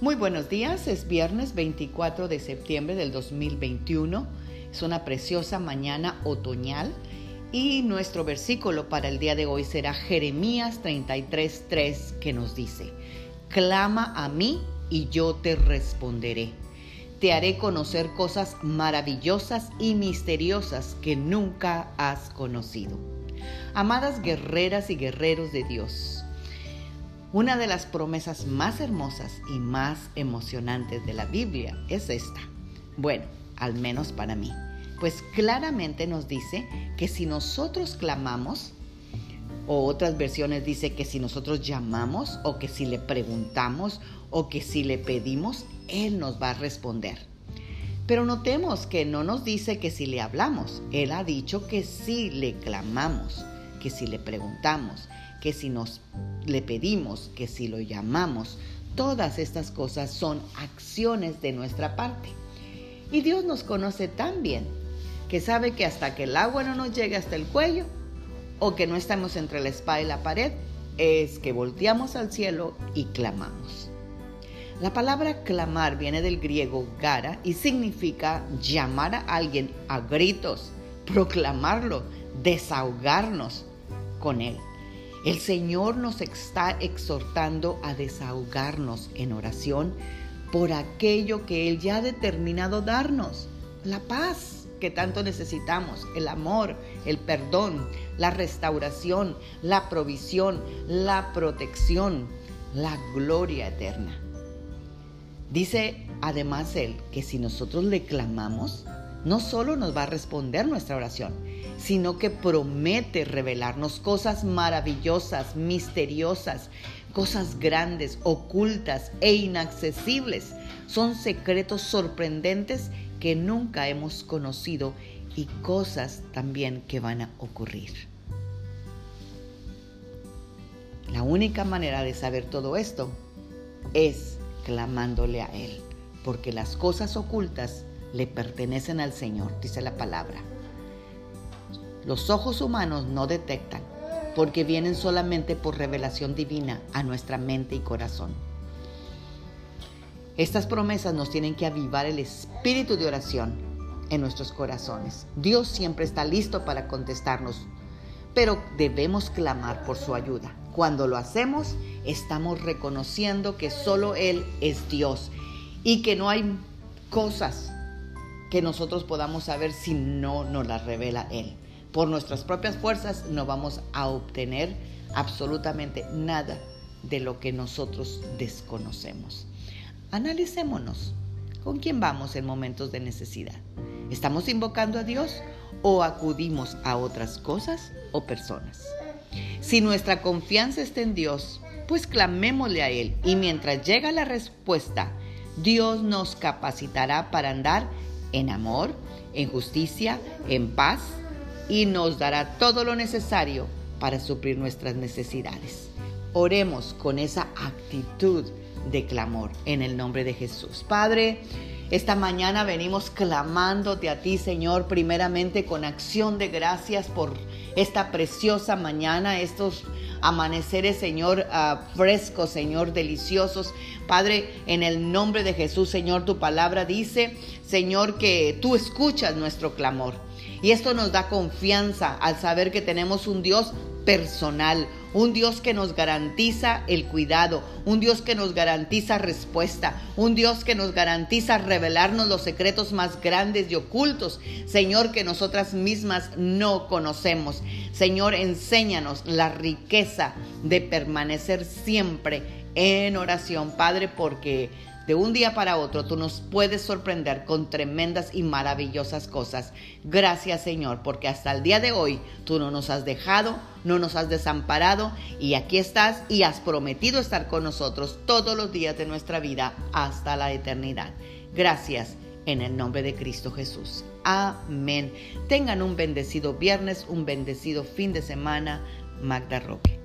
Muy buenos días, es viernes 24 de septiembre del 2021. Es una preciosa mañana otoñal y nuestro versículo para el día de hoy será Jeremías 33:3 que nos dice, Clama a mí y yo te responderé. Te haré conocer cosas maravillosas y misteriosas que nunca has conocido. Amadas guerreras y guerreros de Dios, una de las promesas más hermosas y más emocionantes de la Biblia es esta. Bueno, al menos para mí. Pues claramente nos dice que si nosotros clamamos, o otras versiones dice que si nosotros llamamos, o que si le preguntamos, o que si le pedimos, Él nos va a responder. Pero notemos que no nos dice que si le hablamos, Él ha dicho que si le clamamos, que si le preguntamos, que si nos le pedimos, que si lo llamamos, todas estas cosas son acciones de nuestra parte. Y Dios nos conoce tan bien que sabe que hasta que el agua no nos llegue hasta el cuello o que no estamos entre la espada y la pared, es que volteamos al cielo y clamamos. La palabra clamar viene del griego gara y significa llamar a alguien a gritos, proclamarlo, desahogarnos con él. El Señor nos está exhortando a desahogarnos en oración por aquello que Él ya ha determinado darnos, la paz que tanto necesitamos, el amor, el perdón, la restauración, la provisión, la protección, la gloria eterna. Dice además Él que si nosotros le clamamos, no solo nos va a responder nuestra oración, sino que promete revelarnos cosas maravillosas, misteriosas, cosas grandes, ocultas e inaccesibles. Son secretos sorprendentes que nunca hemos conocido y cosas también que van a ocurrir. La única manera de saber todo esto es clamándole a Él, porque las cosas ocultas le pertenecen al Señor, dice la palabra. Los ojos humanos no detectan, porque vienen solamente por revelación divina a nuestra mente y corazón. Estas promesas nos tienen que avivar el espíritu de oración en nuestros corazones. Dios siempre está listo para contestarnos, pero debemos clamar por su ayuda. Cuando lo hacemos, estamos reconociendo que solo Él es Dios y que no hay cosas que nosotros podamos saber si no nos las revela Él. Por nuestras propias fuerzas no vamos a obtener absolutamente nada de lo que nosotros desconocemos. Analicémonos. ¿Con quién vamos en momentos de necesidad? ¿Estamos invocando a Dios o acudimos a otras cosas o personas? Si nuestra confianza está en Dios, pues clamémosle a Él y mientras llega la respuesta, Dios nos capacitará para andar en amor, en justicia, en paz y nos dará todo lo necesario para suplir nuestras necesidades. Oremos con esa actitud de clamor en el nombre de Jesús. Padre, esta mañana venimos clamándote a ti, Señor, primeramente con acción de gracias por esta preciosa mañana, estos amaneceres, Señor, uh, frescos, Señor, deliciosos. Padre, en el nombre de Jesús, Señor, tu palabra dice, Señor, que tú escuchas nuestro clamor. Y esto nos da confianza al saber que tenemos un Dios personal, un Dios que nos garantiza el cuidado, un Dios que nos garantiza respuesta, un Dios que nos garantiza revelarnos los secretos más grandes y ocultos, Señor, que nosotras mismas no conocemos. Señor, enséñanos la riqueza de permanecer siempre en oración, Padre, porque de un día para otro tú nos puedes sorprender con tremendas y maravillosas cosas. Gracias Señor, porque hasta el día de hoy tú no nos has dejado, no nos has desamparado y aquí estás y has prometido estar con nosotros todos los días de nuestra vida hasta la eternidad. Gracias en el nombre de Cristo Jesús. Amén. Tengan un bendecido viernes, un bendecido fin de semana. Magda Roque.